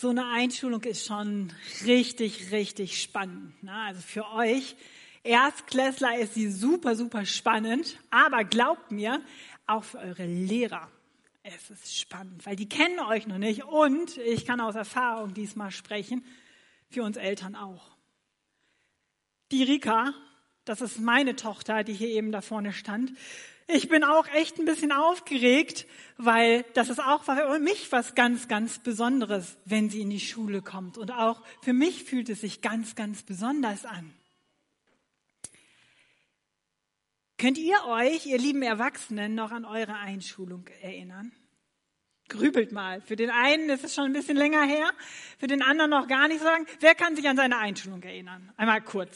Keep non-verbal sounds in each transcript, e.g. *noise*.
So eine Einschulung ist schon richtig, richtig spannend. Ne? Also für euch Erstklässler ist sie super, super spannend. Aber glaubt mir, auch für eure Lehrer es ist spannend, weil die kennen euch noch nicht. Und ich kann aus Erfahrung diesmal sprechen, für uns Eltern auch. Die Rika, das ist meine Tochter, die hier eben da vorne stand. Ich bin auch echt ein bisschen aufgeregt, weil das ist auch für mich was ganz, ganz Besonderes, wenn sie in die Schule kommt. Und auch für mich fühlt es sich ganz, ganz besonders an. Könnt ihr euch, ihr lieben Erwachsenen, noch an eure Einschulung erinnern? Grübelt mal. Für den einen ist es schon ein bisschen länger her, für den anderen noch gar nicht sagen. Wer kann sich an seine Einschulung erinnern? Einmal kurz.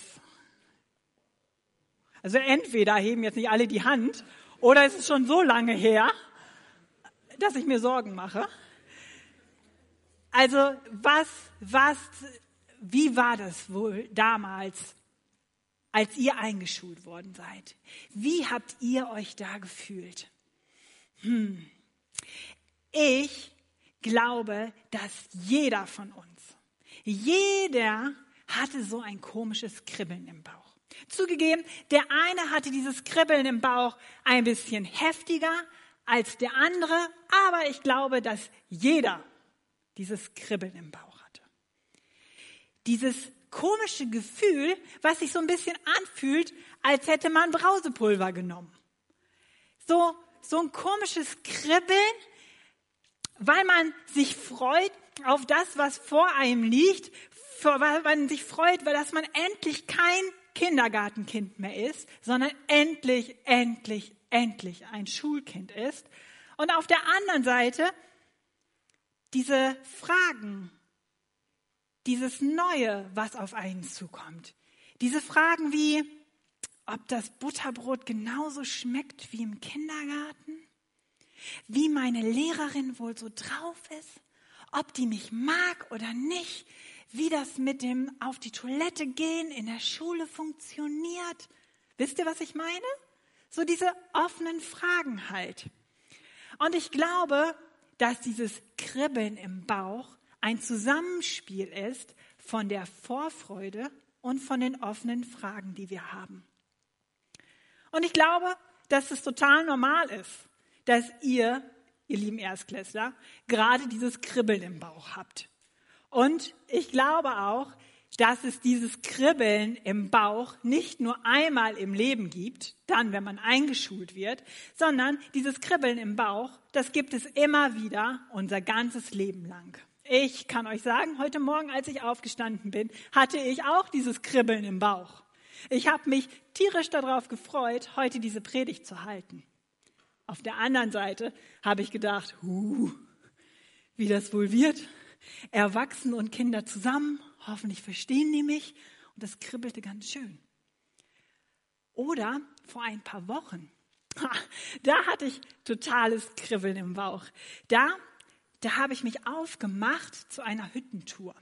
Also entweder heben jetzt nicht alle die Hand oder es ist schon so lange her, dass ich mir Sorgen mache. Also was, was, wie war das wohl damals, als ihr eingeschult worden seid? Wie habt ihr euch da gefühlt? Hm. Ich glaube, dass jeder von uns, jeder hatte so ein komisches Kribbeln im Bauch. Zugegeben, der eine hatte dieses Kribbeln im Bauch ein bisschen heftiger als der andere, aber ich glaube, dass jeder dieses Kribbeln im Bauch hatte. Dieses komische Gefühl, was sich so ein bisschen anfühlt, als hätte man Brausepulver genommen. So, so ein komisches Kribbeln, weil man sich freut auf das, was vor einem liegt, weil man sich freut, weil dass man endlich kein Kindergartenkind mehr ist, sondern endlich, endlich, endlich ein Schulkind ist. Und auf der anderen Seite diese Fragen, dieses Neue, was auf einen zukommt. Diese Fragen wie, ob das Butterbrot genauso schmeckt wie im Kindergarten, wie meine Lehrerin wohl so drauf ist, ob die mich mag oder nicht, wie das mit dem auf die Toilette gehen in der Schule funktioniert. Wisst ihr, was ich meine? So diese offenen Fragen halt. Und ich glaube, dass dieses Kribbeln im Bauch ein Zusammenspiel ist von der Vorfreude und von den offenen Fragen, die wir haben. Und ich glaube, dass es total normal ist, dass ihr, ihr lieben Erstklässler, gerade dieses Kribbeln im Bauch habt. Und ich glaube auch, dass es dieses Kribbeln im Bauch nicht nur einmal im Leben gibt, dann, wenn man eingeschult wird, sondern dieses Kribbeln im Bauch, das gibt es immer wieder unser ganzes Leben lang. Ich kann euch sagen, heute Morgen, als ich aufgestanden bin, hatte ich auch dieses Kribbeln im Bauch. Ich habe mich tierisch darauf gefreut, heute diese Predigt zu halten. Auf der anderen Seite habe ich gedacht, huh, wie das wohl wird, Erwachsene und Kinder zusammen. Hoffentlich verstehen die mich. Und das kribbelte ganz schön. Oder vor ein paar Wochen, *laughs* da hatte ich totales Kribbeln im Bauch. Da, da habe ich mich aufgemacht zu einer Hüttentour.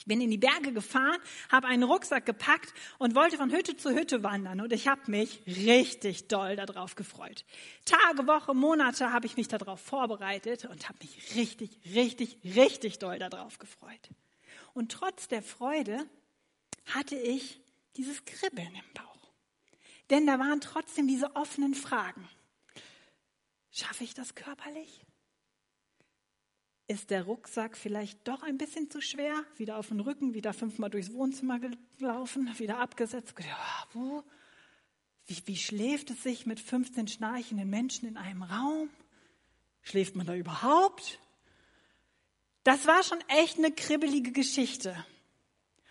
Ich bin in die Berge gefahren, habe einen Rucksack gepackt und wollte von Hütte zu Hütte wandern. Und ich habe mich richtig doll darauf gefreut. Tage, Woche, Monate habe ich mich darauf vorbereitet und habe mich richtig, richtig, richtig doll darauf gefreut. Und trotz der Freude hatte ich dieses Kribbeln im Bauch. Denn da waren trotzdem diese offenen Fragen. Schaffe ich das körperlich? Ist der Rucksack vielleicht doch ein bisschen zu schwer, wieder auf den Rücken, wieder fünfmal durchs Wohnzimmer gelaufen, wieder abgesetzt. Wo? Wie, wie schläft es sich mit 15 schnarchenden Menschen in einem Raum? Schläft man da überhaupt? Das war schon echt eine kribbelige Geschichte.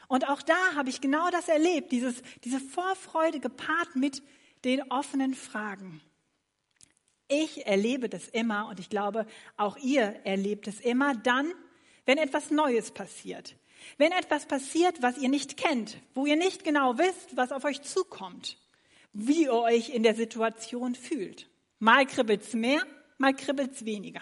Und auch da habe ich genau das erlebt, dieses, diese Vorfreude gepaart mit den offenen Fragen. Ich erlebe das immer und ich glaube, auch ihr erlebt es immer dann, wenn etwas Neues passiert. Wenn etwas passiert, was ihr nicht kennt, wo ihr nicht genau wisst, was auf euch zukommt, wie ihr euch in der Situation fühlt. Mal kribbelt's mehr, mal kribbelt's weniger.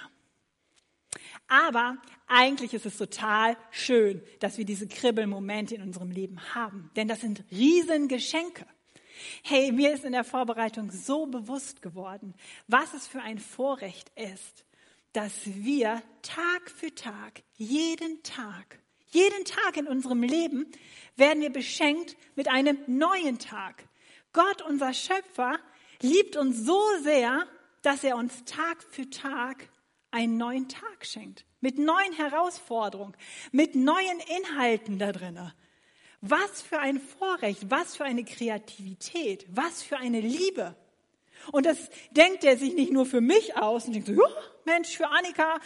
Aber eigentlich ist es total schön, dass wir diese Kribbelmomente in unserem Leben haben, denn das sind Riesengeschenke. Hey, mir ist in der Vorbereitung so bewusst geworden, was es für ein Vorrecht ist, dass wir Tag für Tag, jeden Tag, jeden Tag in unserem Leben werden wir beschenkt mit einem neuen Tag. Gott, unser Schöpfer, liebt uns so sehr, dass er uns Tag für Tag einen neuen Tag schenkt. Mit neuen Herausforderungen, mit neuen Inhalten da drinnen. Was für ein Vorrecht, was für eine Kreativität, was für eine Liebe. Und das denkt er sich nicht nur für mich aus und denkt so, ja, Mensch, für Annika,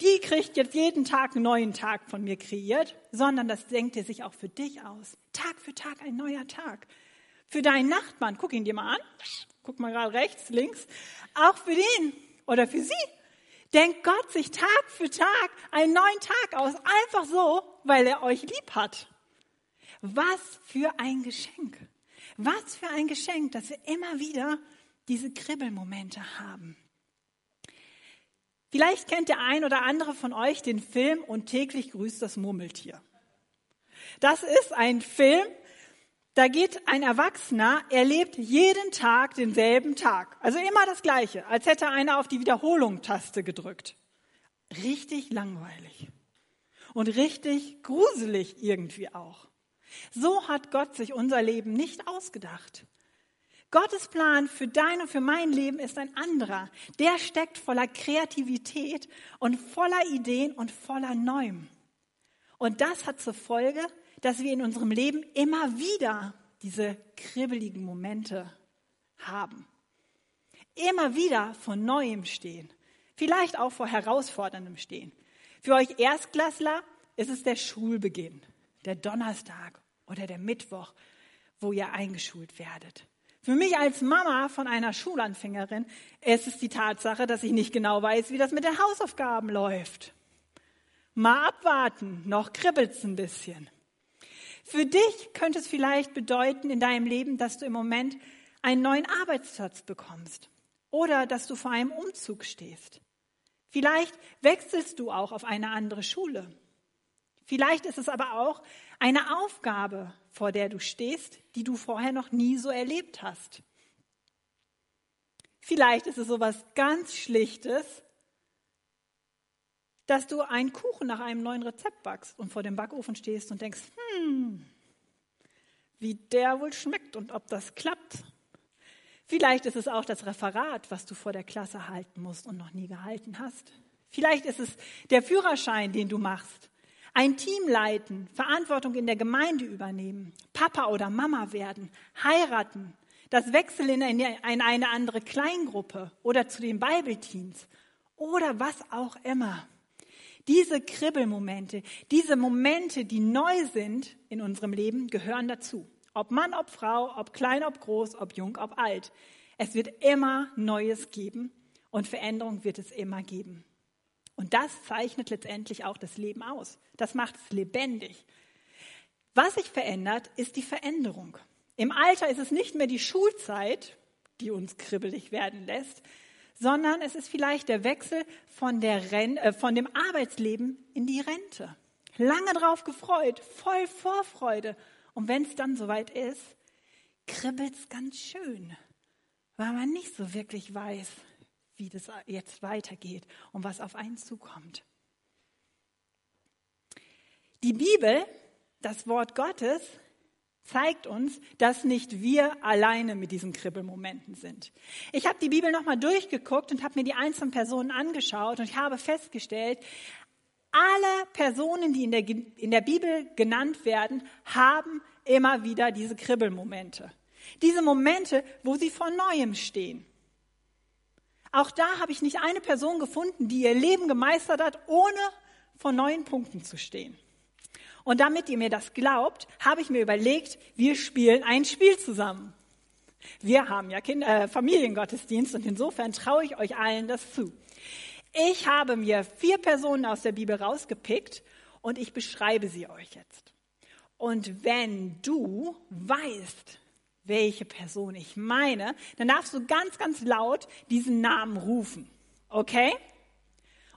die kriegt jetzt jeden Tag einen neuen Tag von mir kreiert, sondern das denkt er sich auch für dich aus. Tag für Tag ein neuer Tag. Für deinen Nachbarn, guck ihn dir mal an, guck mal gerade rechts, links, auch für den oder für sie. Denkt Gott sich Tag für Tag einen neuen Tag aus, einfach so, weil er euch lieb hat. Was für ein Geschenk. Was für ein Geschenk, dass wir immer wieder diese Kribbelmomente haben. Vielleicht kennt der ein oder andere von euch den Film Und täglich grüßt das Murmeltier. Das ist ein Film, da geht ein Erwachsener, er lebt jeden Tag denselben Tag. Also immer das Gleiche, als hätte einer auf die Wiederholung-Taste gedrückt. Richtig langweilig. Und richtig gruselig irgendwie auch. So hat Gott sich unser Leben nicht ausgedacht. Gottes Plan für dein und für mein Leben ist ein anderer. Der steckt voller Kreativität und voller Ideen und voller Neuem. Und das hat zur Folge, dass wir in unserem Leben immer wieder diese kribbeligen Momente haben. Immer wieder vor Neuem stehen. Vielleicht auch vor Herausforderndem stehen. Für euch Erstklässler ist es der Schulbeginn, der Donnerstag oder der Mittwoch, wo ihr eingeschult werdet. Für mich als Mama von einer Schulanfängerin ist es die Tatsache, dass ich nicht genau weiß, wie das mit den Hausaufgaben läuft. Mal abwarten, noch kribbelt's ein bisschen. Für dich könnte es vielleicht bedeuten in deinem Leben, dass du im Moment einen neuen Arbeitsplatz bekommst oder dass du vor einem Umzug stehst. Vielleicht wechselst du auch auf eine andere Schule. Vielleicht ist es aber auch eine Aufgabe, vor der du stehst, die du vorher noch nie so erlebt hast. Vielleicht ist es so etwas ganz Schlichtes, dass du einen Kuchen nach einem neuen Rezept backst und vor dem Backofen stehst und denkst, hm, wie der wohl schmeckt und ob das klappt. Vielleicht ist es auch das Referat, was du vor der Klasse halten musst und noch nie gehalten hast. Vielleicht ist es der Führerschein, den du machst ein Team leiten, Verantwortung in der Gemeinde übernehmen, Papa oder Mama werden, heiraten, das Wechsel in eine andere Kleingruppe oder zu den Bibelteams oder was auch immer. Diese Kribbelmomente, diese Momente, die neu sind in unserem Leben, gehören dazu. Ob Mann, ob Frau, ob klein, ob groß, ob jung, ob alt. Es wird immer Neues geben und Veränderung wird es immer geben. Und das zeichnet letztendlich auch das Leben aus. Das macht es lebendig. Was sich verändert, ist die Veränderung. Im Alter ist es nicht mehr die Schulzeit, die uns kribbelig werden lässt, sondern es ist vielleicht der Wechsel von, der Ren äh, von dem Arbeitsleben in die Rente. Lange drauf gefreut, voll Vorfreude. Und wenn es dann soweit ist, kribbelt es ganz schön, weil man nicht so wirklich weiß, wie das jetzt weitergeht und was auf einen zukommt. Die Bibel, das Wort Gottes, zeigt uns, dass nicht wir alleine mit diesen Kribbelmomenten sind. Ich habe die Bibel nochmal durchgeguckt und habe mir die einzelnen Personen angeschaut und ich habe festgestellt, alle Personen, die in der, in der Bibel genannt werden, haben immer wieder diese Kribbelmomente. Diese Momente, wo sie vor Neuem stehen. Auch da habe ich nicht eine Person gefunden, die ihr Leben gemeistert hat, ohne vor neun Punkten zu stehen. Und damit ihr mir das glaubt, habe ich mir überlegt, wir spielen ein Spiel zusammen. Wir haben ja Kinder, äh, Familiengottesdienst und insofern traue ich euch allen das zu. Ich habe mir vier Personen aus der Bibel rausgepickt und ich beschreibe sie euch jetzt. Und wenn du weißt, welche Person ich meine, dann darfst du ganz, ganz laut diesen Namen rufen. Okay?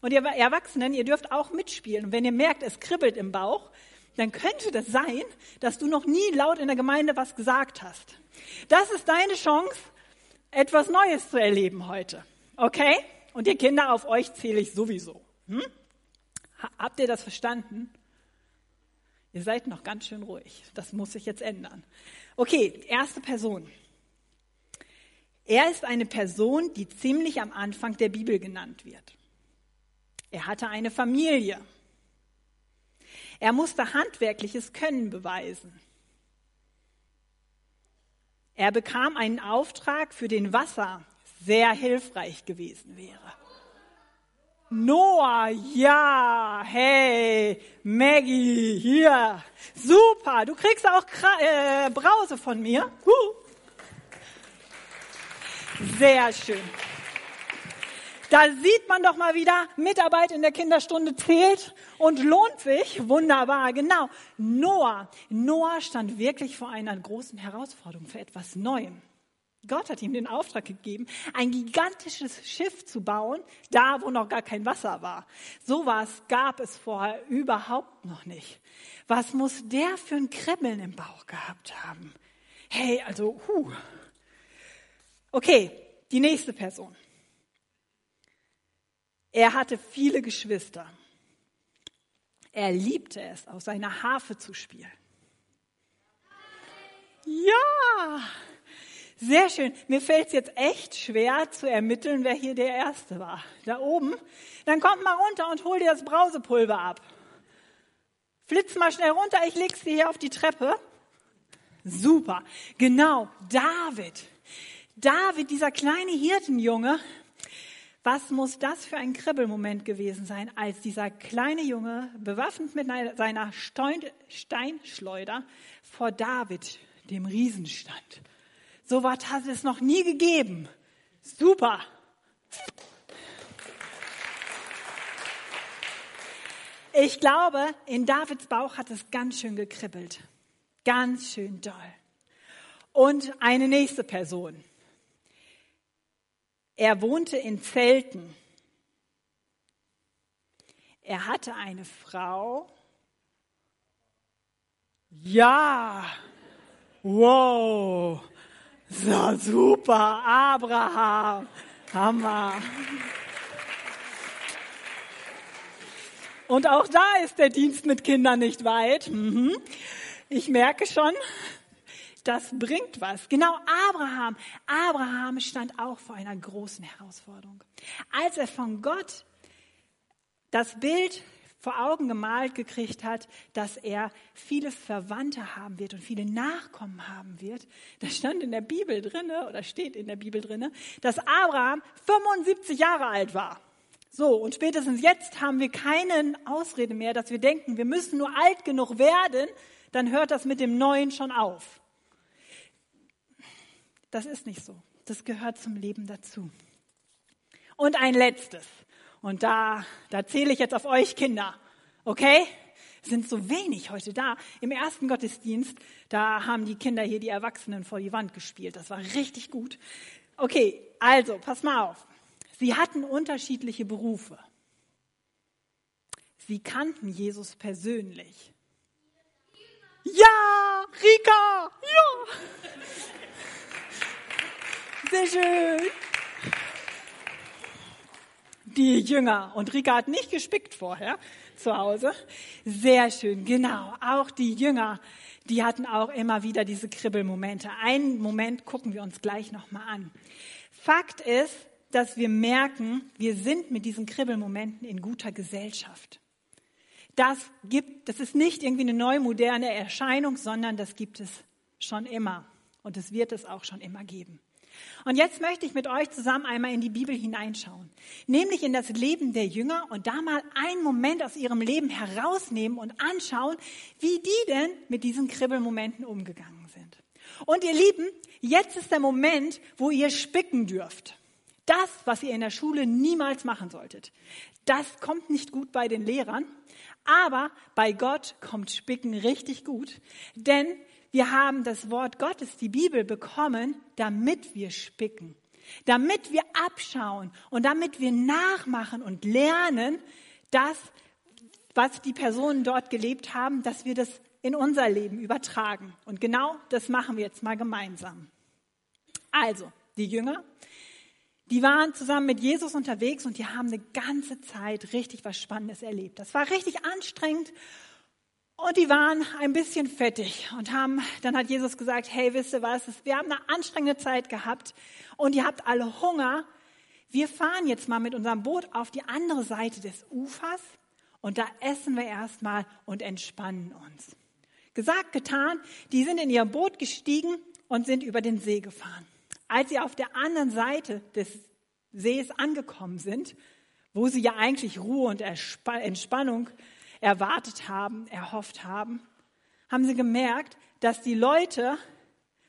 Und ihr Erwachsenen, ihr dürft auch mitspielen. Und wenn ihr merkt, es kribbelt im Bauch, dann könnte das sein, dass du noch nie laut in der Gemeinde was gesagt hast. Das ist deine Chance, etwas Neues zu erleben heute. Okay? Und ihr Kinder, auf euch zähle ich sowieso. Hm? Habt ihr das verstanden? Ihr seid noch ganz schön ruhig. Das muss sich jetzt ändern. Okay, erste Person. Er ist eine Person, die ziemlich am Anfang der Bibel genannt wird. Er hatte eine Familie. Er musste handwerkliches Können beweisen. Er bekam einen Auftrag, für den Wasser sehr hilfreich gewesen wäre. Noah, ja, hey, Maggie, hier, super, du kriegst auch äh, Brause von mir. Uh. Sehr schön. Da sieht man doch mal wieder, Mitarbeit in der Kinderstunde zählt und lohnt sich. Wunderbar, genau. Noah. Noah stand wirklich vor einer großen Herausforderung für etwas Neuem. Gott hat ihm den Auftrag gegeben, ein gigantisches Schiff zu bauen, da wo noch gar kein Wasser war. Sowas gab es vorher überhaupt noch nicht. Was muss der für ein Kribbeln im Bauch gehabt haben? Hey, also, huh. Okay, die nächste Person. Er hatte viele Geschwister. Er liebte es, auf seiner Harfe zu spielen. Ja, sehr schön. Mir fällt es jetzt echt schwer zu ermitteln, wer hier der Erste war. Da oben. Dann kommt mal runter und hol dir das Brausepulver ab. Flitz mal schnell runter, ich leg's dir hier auf die Treppe. Super. Genau, David. David, dieser kleine Hirtenjunge, was muss das für ein Kribbelmoment gewesen sein, als dieser kleine Junge, bewaffnet mit seiner Steinschleuder, vor David, dem Riesen, stand. So was hat es noch nie gegeben. Super. Ich glaube, in Davids Bauch hat es ganz schön gekribbelt. Ganz schön doll. Und eine nächste Person. Er wohnte in Zelten. Er hatte eine Frau. Ja, wow, so super, Abraham, Hammer. Und auch da ist der Dienst mit Kindern nicht weit. Mhm. Ich merke schon, das bringt was. Genau Abraham. Abraham stand auch vor einer großen Herausforderung. Als er von Gott das Bild vor Augen gemalt gekriegt hat, dass er viele Verwandte haben wird und viele Nachkommen haben wird. Da stand in der Bibel drinne oder steht in der Bibel drinne, dass Abraham 75 Jahre alt war. So, und spätestens jetzt haben wir keine Ausrede mehr, dass wir denken, wir müssen nur alt genug werden, dann hört das mit dem Neuen schon auf. Das ist nicht so. Das gehört zum Leben dazu. Und ein letztes. Und da, da zähle ich jetzt auf euch Kinder. Okay? Sind so wenig heute da. Im ersten Gottesdienst, da haben die Kinder hier die Erwachsenen vor die Wand gespielt. Das war richtig gut. Okay, also, pass mal auf. Sie hatten unterschiedliche Berufe. Sie kannten Jesus persönlich. Ja, Rika, ja. Sehr schön. Die Jünger. Und Rika hat nicht gespickt vorher zu Hause. Sehr schön, genau. Auch die Jünger, die hatten auch immer wieder diese Kribbelmomente. Einen Moment gucken wir uns gleich nochmal an. Fakt ist, dass wir merken, wir sind mit diesen Kribbelmomenten in guter Gesellschaft. Das gibt, das ist nicht irgendwie eine neue moderne Erscheinung, sondern das gibt es schon immer. Und es wird es auch schon immer geben. Und jetzt möchte ich mit euch zusammen einmal in die Bibel hineinschauen, nämlich in das Leben der Jünger und da mal einen Moment aus ihrem Leben herausnehmen und anschauen, wie die denn mit diesen Kribbelmomenten umgegangen sind. Und ihr Lieben, jetzt ist der Moment, wo ihr spicken dürft. Das, was ihr in der Schule niemals machen solltet. Das kommt nicht gut bei den Lehrern, aber bei Gott kommt Spicken richtig gut, denn wir haben das Wort Gottes, die Bibel bekommen, damit wir spicken, damit wir abschauen und damit wir nachmachen und lernen, das, was die Personen dort gelebt haben, dass wir das in unser Leben übertragen. Und genau das machen wir jetzt mal gemeinsam. Also, die Jünger, Die waren zusammen mit Jesus unterwegs und die haben eine ganze Zeit richtig was Spannendes erlebt. Das war richtig anstrengend und die waren ein bisschen fettig und haben, dann hat Jesus gesagt, hey, wisst ihr was, wir haben eine anstrengende Zeit gehabt und ihr habt alle Hunger. Wir fahren jetzt mal mit unserem Boot auf die andere Seite des Ufers und da essen wir erstmal und entspannen uns. Gesagt, getan, die sind in ihr Boot gestiegen und sind über den See gefahren. Als sie auf der anderen Seite des Sees angekommen sind, wo sie ja eigentlich Ruhe und Entspannung erwartet haben, erhofft haben, haben sie gemerkt, dass die Leute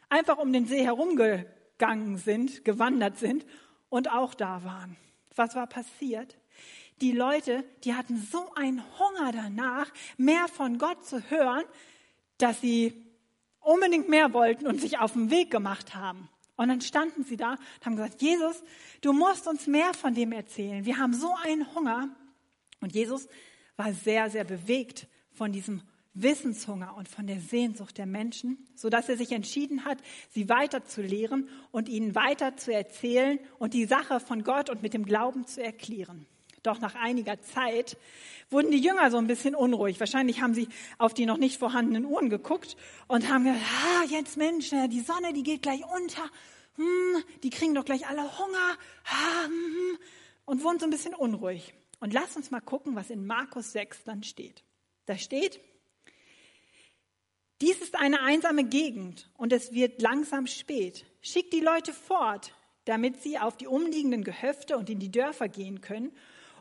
einfach um den See herumgegangen sind, gewandert sind und auch da waren. Was war passiert? Die Leute, die hatten so einen Hunger danach, mehr von Gott zu hören, dass sie unbedingt mehr wollten und sich auf den Weg gemacht haben. Und dann standen sie da und haben gesagt, Jesus, du musst uns mehr von dem erzählen. Wir haben so einen Hunger. Und Jesus war sehr, sehr bewegt von diesem Wissenshunger und von der Sehnsucht der Menschen, so dass er sich entschieden hat, sie weiter zu lehren und ihnen weiter zu erzählen und die Sache von Gott und mit dem Glauben zu erklären. Doch nach einiger Zeit wurden die Jünger so ein bisschen unruhig. Wahrscheinlich haben sie auf die noch nicht vorhandenen Uhren geguckt und haben gesagt, ah, jetzt Mensch, die Sonne, die geht gleich unter. Hm, die kriegen doch gleich alle Hunger. Ah, hm, hm, und wurden so ein bisschen unruhig. Und lass uns mal gucken, was in Markus 6 dann steht. Da steht, dies ist eine einsame Gegend und es wird langsam spät. Schickt die Leute fort, damit sie auf die umliegenden Gehöfte und in die Dörfer gehen können,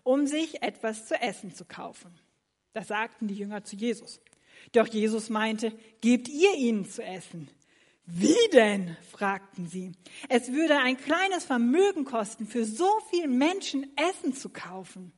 um sich etwas zu essen zu kaufen. Das sagten die Jünger zu Jesus. Doch Jesus meinte, gebt ihr ihnen zu essen. Wie denn? fragten sie. Es würde ein kleines Vermögen kosten, für so viele Menschen Essen zu kaufen.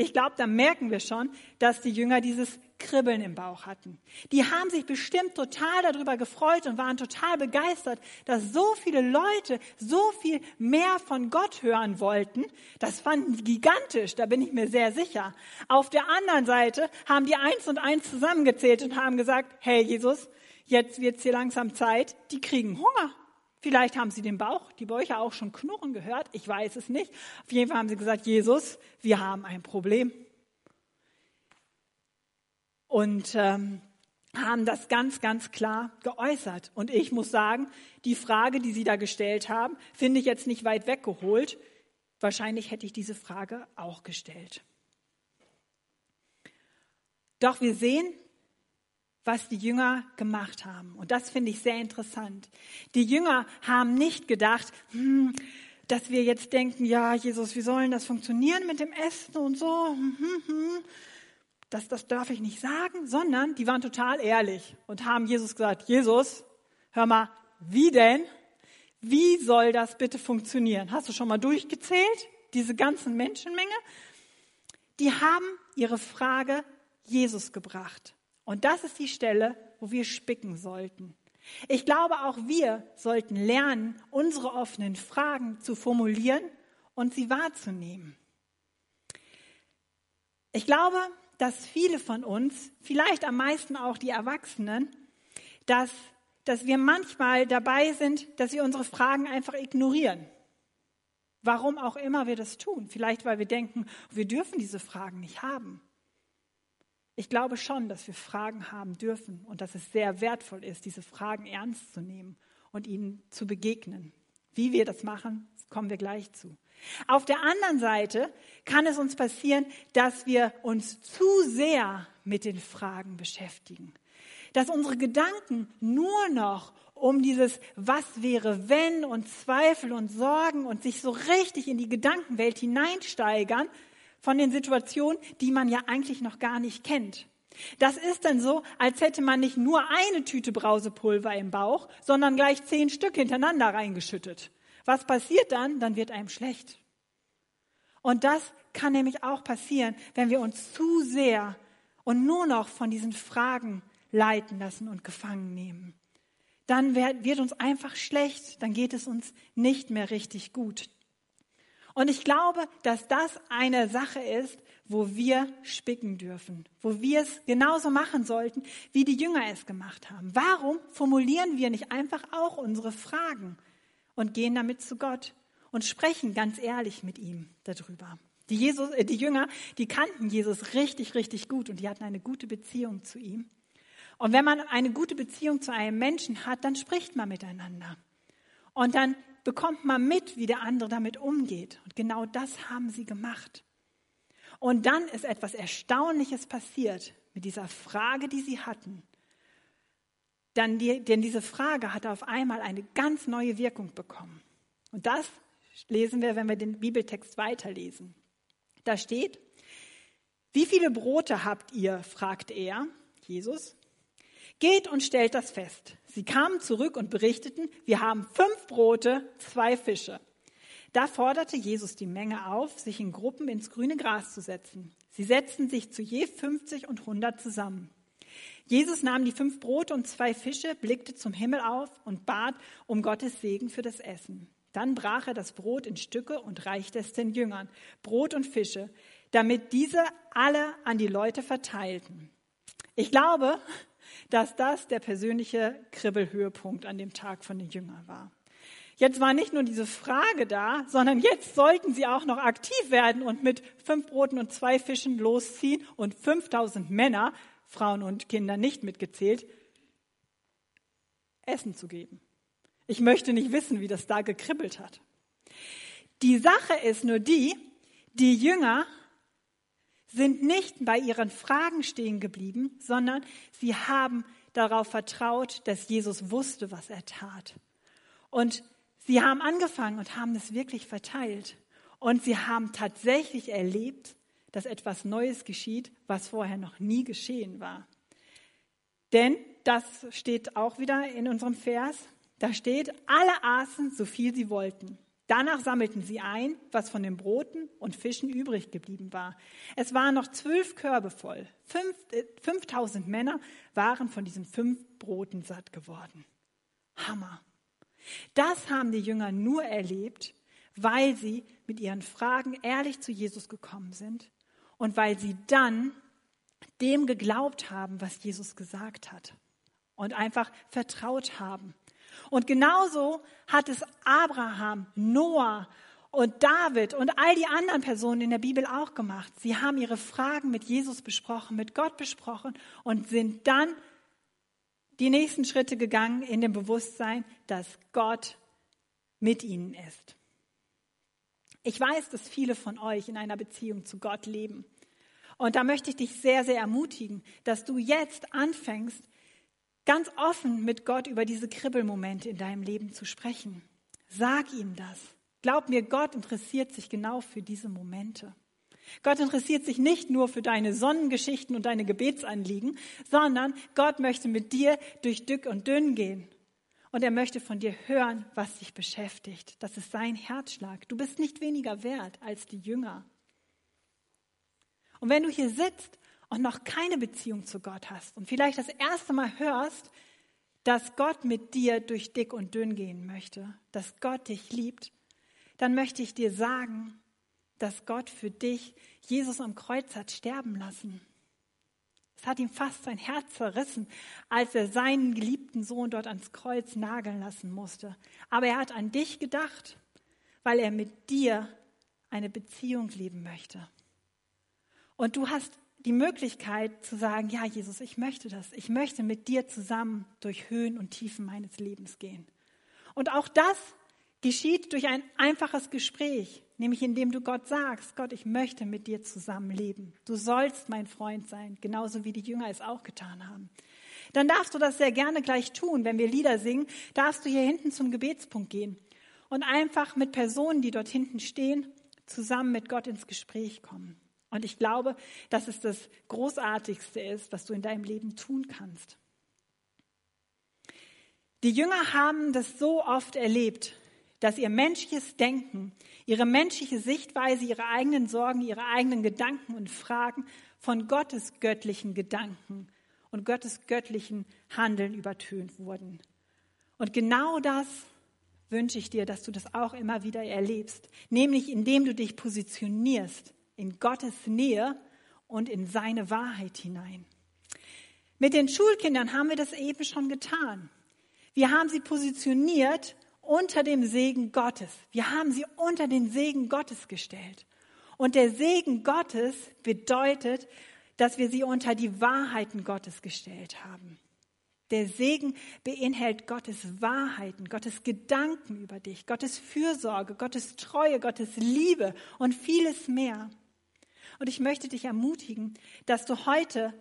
Ich glaube, da merken wir schon, dass die Jünger dieses Kribbeln im Bauch hatten. Die haben sich bestimmt total darüber gefreut und waren total begeistert, dass so viele Leute so viel mehr von Gott hören wollten. Das fanden die gigantisch, da bin ich mir sehr sicher. Auf der anderen Seite haben die eins und eins zusammengezählt und haben gesagt, hey Jesus, jetzt wird's hier langsam Zeit, die kriegen Hunger. Vielleicht haben sie den Bauch, die Bäuche auch schon knurren gehört. Ich weiß es nicht. Auf jeden Fall haben sie gesagt, Jesus, wir haben ein Problem. Und ähm, haben das ganz, ganz klar geäußert. Und ich muss sagen, die Frage, die Sie da gestellt haben, finde ich jetzt nicht weit weggeholt. Wahrscheinlich hätte ich diese Frage auch gestellt. Doch wir sehen, was die Jünger gemacht haben. Und das finde ich sehr interessant. Die Jünger haben nicht gedacht, hm, dass wir jetzt denken, ja, Jesus, wie sollen das funktionieren mit dem Essen und so? Hm, hm, hm. Das, das darf ich nicht sagen, sondern die waren total ehrlich und haben Jesus gesagt, Jesus, hör mal, wie denn? Wie soll das bitte funktionieren? Hast du schon mal durchgezählt, diese ganzen Menschenmenge? Die haben ihre Frage Jesus gebracht. Und das ist die Stelle, wo wir spicken sollten. Ich glaube, auch wir sollten lernen, unsere offenen Fragen zu formulieren und sie wahrzunehmen. Ich glaube, dass viele von uns, vielleicht am meisten auch die Erwachsenen, dass, dass wir manchmal dabei sind, dass wir unsere Fragen einfach ignorieren. Warum auch immer wir das tun. Vielleicht, weil wir denken, wir dürfen diese Fragen nicht haben. Ich glaube schon, dass wir Fragen haben dürfen und dass es sehr wertvoll ist, diese Fragen ernst zu nehmen und ihnen zu begegnen. Wie wir das machen, kommen wir gleich zu. Auf der anderen Seite kann es uns passieren, dass wir uns zu sehr mit den Fragen beschäftigen. Dass unsere Gedanken nur noch um dieses Was wäre wenn und Zweifel und Sorgen und sich so richtig in die Gedankenwelt hineinsteigern, von den Situationen, die man ja eigentlich noch gar nicht kennt. Das ist dann so, als hätte man nicht nur eine Tüte Brausepulver im Bauch, sondern gleich zehn Stück hintereinander reingeschüttet. Was passiert dann? Dann wird einem schlecht. Und das kann nämlich auch passieren, wenn wir uns zu sehr und nur noch von diesen Fragen leiten lassen und gefangen nehmen. Dann wird uns einfach schlecht, dann geht es uns nicht mehr richtig gut. Und ich glaube, dass das eine Sache ist, wo wir spicken dürfen, wo wir es genauso machen sollten, wie die Jünger es gemacht haben. Warum formulieren wir nicht einfach auch unsere Fragen und gehen damit zu Gott und sprechen ganz ehrlich mit ihm darüber. Die, Jesus, äh, die Jünger, die kannten Jesus richtig, richtig gut und die hatten eine gute Beziehung zu ihm. Und wenn man eine gute Beziehung zu einem Menschen hat, dann spricht man miteinander. Und dann bekommt man mit, wie der andere damit umgeht. Und genau das haben sie gemacht. Und dann ist etwas Erstaunliches passiert mit dieser Frage, die sie hatten. Dann die, denn diese Frage hatte auf einmal eine ganz neue Wirkung bekommen. Und das lesen wir, wenn wir den Bibeltext weiterlesen. Da steht, wie viele Brote habt ihr? fragte er, Jesus. Geht und stellt das fest. Sie kamen zurück und berichteten, wir haben fünf Brote, zwei Fische. Da forderte Jesus die Menge auf, sich in Gruppen ins grüne Gras zu setzen. Sie setzten sich zu je 50 und 100 zusammen. Jesus nahm die fünf Brote und zwei Fische, blickte zum Himmel auf und bat um Gottes Segen für das Essen. Dann brach er das Brot in Stücke und reichte es den Jüngern, Brot und Fische, damit diese alle an die Leute verteilten. Ich glaube, dass das der persönliche Kribbelhöhepunkt an dem Tag von den Jüngern war. Jetzt war nicht nur diese Frage da, sondern jetzt sollten sie auch noch aktiv werden und mit fünf Broten und zwei Fischen losziehen und 5000 Männer, Frauen und Kinder nicht mitgezählt, Essen zu geben. Ich möchte nicht wissen, wie das da gekribbelt hat. Die Sache ist nur die, die Jünger sind nicht bei ihren Fragen stehen geblieben, sondern sie haben darauf vertraut, dass Jesus wusste, was er tat. Und Sie haben angefangen und haben es wirklich verteilt. Und sie haben tatsächlich erlebt, dass etwas Neues geschieht, was vorher noch nie geschehen war. Denn das steht auch wieder in unserem Vers. Da steht, alle aßen so viel sie wollten. Danach sammelten sie ein, was von den Broten und Fischen übrig geblieben war. Es waren noch zwölf Körbe voll. Fünf, äh, 5000 Männer waren von diesen fünf Broten satt geworden. Hammer. Das haben die Jünger nur erlebt, weil sie mit ihren Fragen ehrlich zu Jesus gekommen sind und weil sie dann dem geglaubt haben, was Jesus gesagt hat und einfach vertraut haben. Und genauso hat es Abraham, Noah und David und all die anderen Personen in der Bibel auch gemacht. Sie haben ihre Fragen mit Jesus besprochen, mit Gott besprochen und sind dann die nächsten Schritte gegangen in dem Bewusstsein, dass Gott mit ihnen ist. Ich weiß, dass viele von euch in einer Beziehung zu Gott leben. Und da möchte ich dich sehr, sehr ermutigen, dass du jetzt anfängst, ganz offen mit Gott über diese Kribbelmomente in deinem Leben zu sprechen. Sag ihm das. Glaub mir, Gott interessiert sich genau für diese Momente. Gott interessiert sich nicht nur für deine Sonnengeschichten und deine Gebetsanliegen, sondern Gott möchte mit dir durch dick und dünn gehen. Und er möchte von dir hören, was dich beschäftigt. Das ist sein Herzschlag. Du bist nicht weniger wert als die Jünger. Und wenn du hier sitzt und noch keine Beziehung zu Gott hast und vielleicht das erste Mal hörst, dass Gott mit dir durch dick und dünn gehen möchte, dass Gott dich liebt, dann möchte ich dir sagen, dass Gott für dich Jesus am Kreuz hat sterben lassen. Es hat ihm fast sein Herz zerrissen, als er seinen geliebten Sohn dort ans Kreuz nageln lassen musste. Aber er hat an dich gedacht, weil er mit dir eine Beziehung leben möchte. Und du hast die Möglichkeit zu sagen, ja Jesus, ich möchte das. Ich möchte mit dir zusammen durch Höhen und Tiefen meines Lebens gehen. Und auch das geschieht durch ein einfaches Gespräch, nämlich indem du Gott sagst, Gott, ich möchte mit dir zusammenleben. Du sollst mein Freund sein, genauso wie die Jünger es auch getan haben. Dann darfst du das sehr gerne gleich tun, wenn wir Lieder singen, darfst du hier hinten zum Gebetspunkt gehen und einfach mit Personen, die dort hinten stehen, zusammen mit Gott ins Gespräch kommen. Und ich glaube, dass es das Großartigste ist, was du in deinem Leben tun kannst. Die Jünger haben das so oft erlebt, dass ihr menschliches Denken, ihre menschliche Sichtweise, ihre eigenen Sorgen, ihre eigenen Gedanken und Fragen von Gottes göttlichen Gedanken und Gottes göttlichen Handeln übertönt wurden. Und genau das wünsche ich dir, dass du das auch immer wieder erlebst, nämlich indem du dich positionierst in Gottes Nähe und in seine Wahrheit hinein. Mit den Schulkindern haben wir das eben schon getan. Wir haben sie positioniert unter dem Segen Gottes. Wir haben sie unter den Segen Gottes gestellt. Und der Segen Gottes bedeutet, dass wir sie unter die Wahrheiten Gottes gestellt haben. Der Segen beinhält Gottes Wahrheiten, Gottes Gedanken über dich, Gottes Fürsorge, Gottes Treue, Gottes Liebe und vieles mehr. Und ich möchte dich ermutigen, dass du heute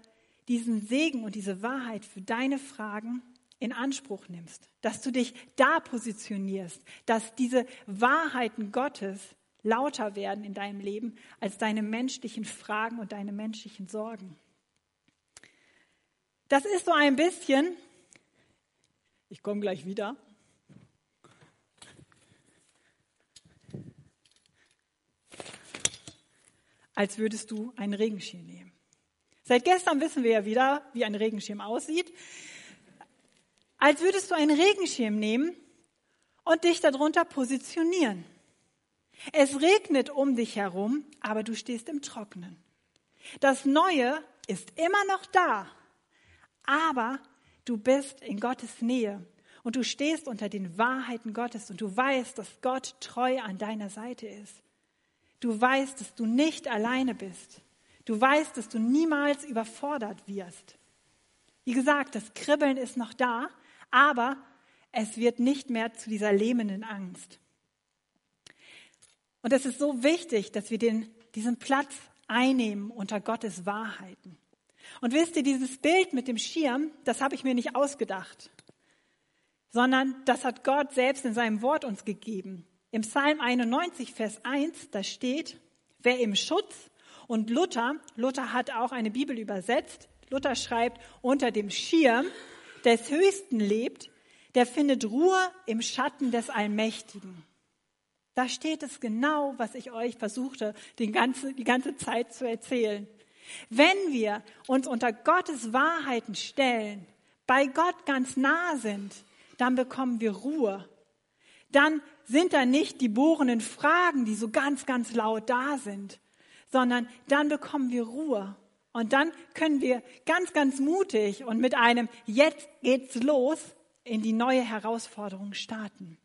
diesen Segen und diese Wahrheit für deine Fragen in Anspruch nimmst, dass du dich da positionierst, dass diese Wahrheiten Gottes lauter werden in deinem Leben als deine menschlichen Fragen und deine menschlichen Sorgen. Das ist so ein bisschen, ich komme gleich wieder, als würdest du einen Regenschirm nehmen. Seit gestern wissen wir ja wieder, wie ein Regenschirm aussieht. Als würdest du einen Regenschirm nehmen und dich darunter positionieren. Es regnet um dich herum, aber du stehst im Trockenen. Das Neue ist immer noch da, aber du bist in Gottes Nähe und du stehst unter den Wahrheiten Gottes und du weißt, dass Gott treu an deiner Seite ist. Du weißt, dass du nicht alleine bist. Du weißt, dass du niemals überfordert wirst. Wie gesagt, das Kribbeln ist noch da, aber es wird nicht mehr zu dieser lähmenden Angst. Und es ist so wichtig, dass wir den, diesen Platz einnehmen unter Gottes Wahrheiten. Und wisst ihr, dieses Bild mit dem Schirm, das habe ich mir nicht ausgedacht, sondern das hat Gott selbst in seinem Wort uns gegeben. Im Psalm 91, Vers 1, da steht, wer im Schutz und Luther, Luther hat auch eine Bibel übersetzt, Luther schreibt, unter dem Schirm des Höchsten lebt, der findet Ruhe im Schatten des Allmächtigen. Da steht es genau, was ich euch versuchte, die ganze, die ganze Zeit zu erzählen. Wenn wir uns unter Gottes Wahrheiten stellen, bei Gott ganz nah sind, dann bekommen wir Ruhe. Dann sind da nicht die bohrenden Fragen, die so ganz, ganz laut da sind, sondern dann bekommen wir Ruhe. Und dann können wir ganz, ganz mutig und mit einem Jetzt geht's los in die neue Herausforderung starten.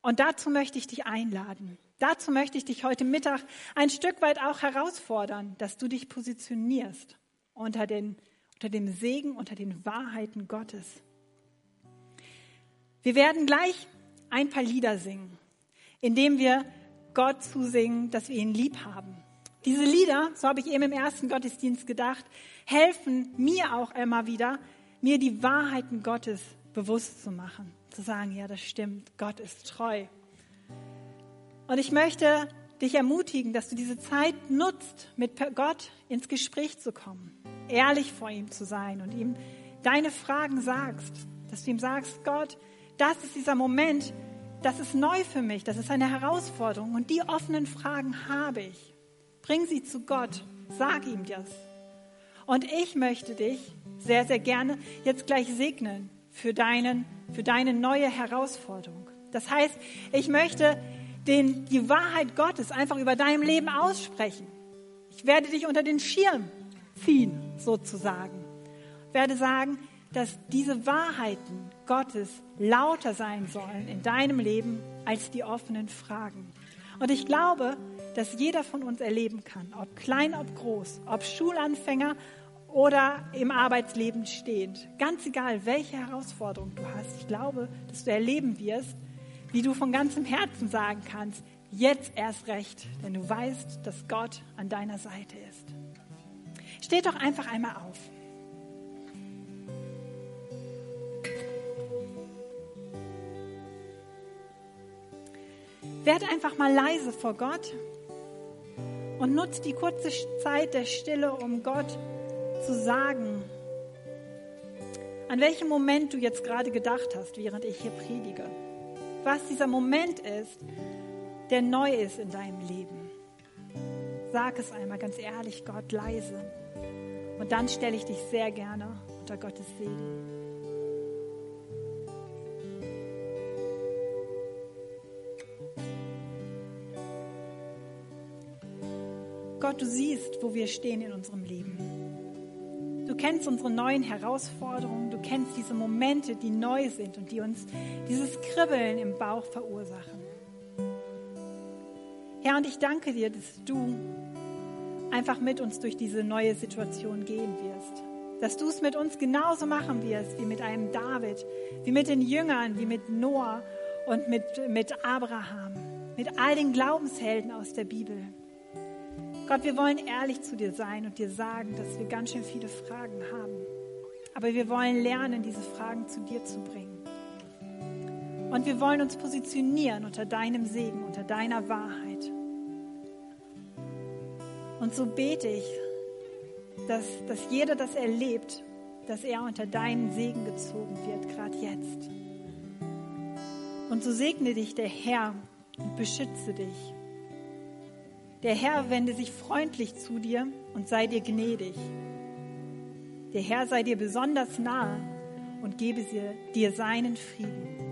Und dazu möchte ich dich einladen. Dazu möchte ich dich heute Mittag ein Stück weit auch herausfordern, dass du dich positionierst unter, den, unter dem Segen, unter den Wahrheiten Gottes. Wir werden gleich ein paar Lieder singen, indem wir Gott zusingen, dass wir ihn lieb haben. Diese Lieder, so habe ich eben im ersten Gottesdienst gedacht, helfen mir auch immer wieder, mir die Wahrheiten Gottes bewusst zu machen. Zu sagen, ja, das stimmt, Gott ist treu. Und ich möchte dich ermutigen, dass du diese Zeit nutzt, mit Gott ins Gespräch zu kommen, ehrlich vor ihm zu sein und ihm deine Fragen sagst, dass du ihm sagst, Gott, das ist dieser Moment, das ist neu für mich, das ist eine Herausforderung und die offenen Fragen habe ich. Bring sie zu Gott, sag ihm das. Und ich möchte dich sehr, sehr gerne jetzt gleich segnen für, deinen, für deine neue Herausforderung. Das heißt, ich möchte den, die Wahrheit Gottes einfach über deinem Leben aussprechen. Ich werde dich unter den Schirm ziehen, sozusagen. Ich werde sagen, dass diese Wahrheiten Gottes lauter sein sollen in deinem Leben als die offenen Fragen. Und ich glaube, dass jeder von uns erleben kann, ob klein, ob groß, ob Schulanfänger oder im Arbeitsleben stehend, ganz egal, welche Herausforderung du hast. Ich glaube, dass du erleben wirst, wie du von ganzem Herzen sagen kannst, jetzt erst recht, denn du weißt, dass Gott an deiner Seite ist. Steht doch einfach einmal auf. Werd einfach mal leise vor Gott und nutz die kurze Zeit der Stille, um Gott zu sagen, an welchem Moment du jetzt gerade gedacht hast, während ich hier predige. Was dieser Moment ist, der neu ist in deinem Leben. Sag es einmal ganz ehrlich, Gott, leise. Und dann stelle ich dich sehr gerne unter Gottes Segen. Du siehst, wo wir stehen in unserem Leben. Du kennst unsere neuen Herausforderungen, du kennst diese Momente, die neu sind und die uns dieses Kribbeln im Bauch verursachen. Herr, und ich danke dir, dass du einfach mit uns durch diese neue Situation gehen wirst. Dass du es mit uns genauso machen wirst wie mit einem David, wie mit den Jüngern, wie mit Noah und mit, mit Abraham, mit all den Glaubenshelden aus der Bibel. Gott, wir wollen ehrlich zu dir sein und dir sagen, dass wir ganz schön viele Fragen haben. Aber wir wollen lernen, diese Fragen zu dir zu bringen. Und wir wollen uns positionieren unter deinem Segen, unter deiner Wahrheit. Und so bete ich, dass, dass jeder das erlebt, dass er unter deinen Segen gezogen wird, gerade jetzt. Und so segne dich der Herr und beschütze dich. Der Herr wende sich freundlich zu dir und sei dir gnädig. Der Herr sei dir besonders nahe und gebe dir seinen Frieden.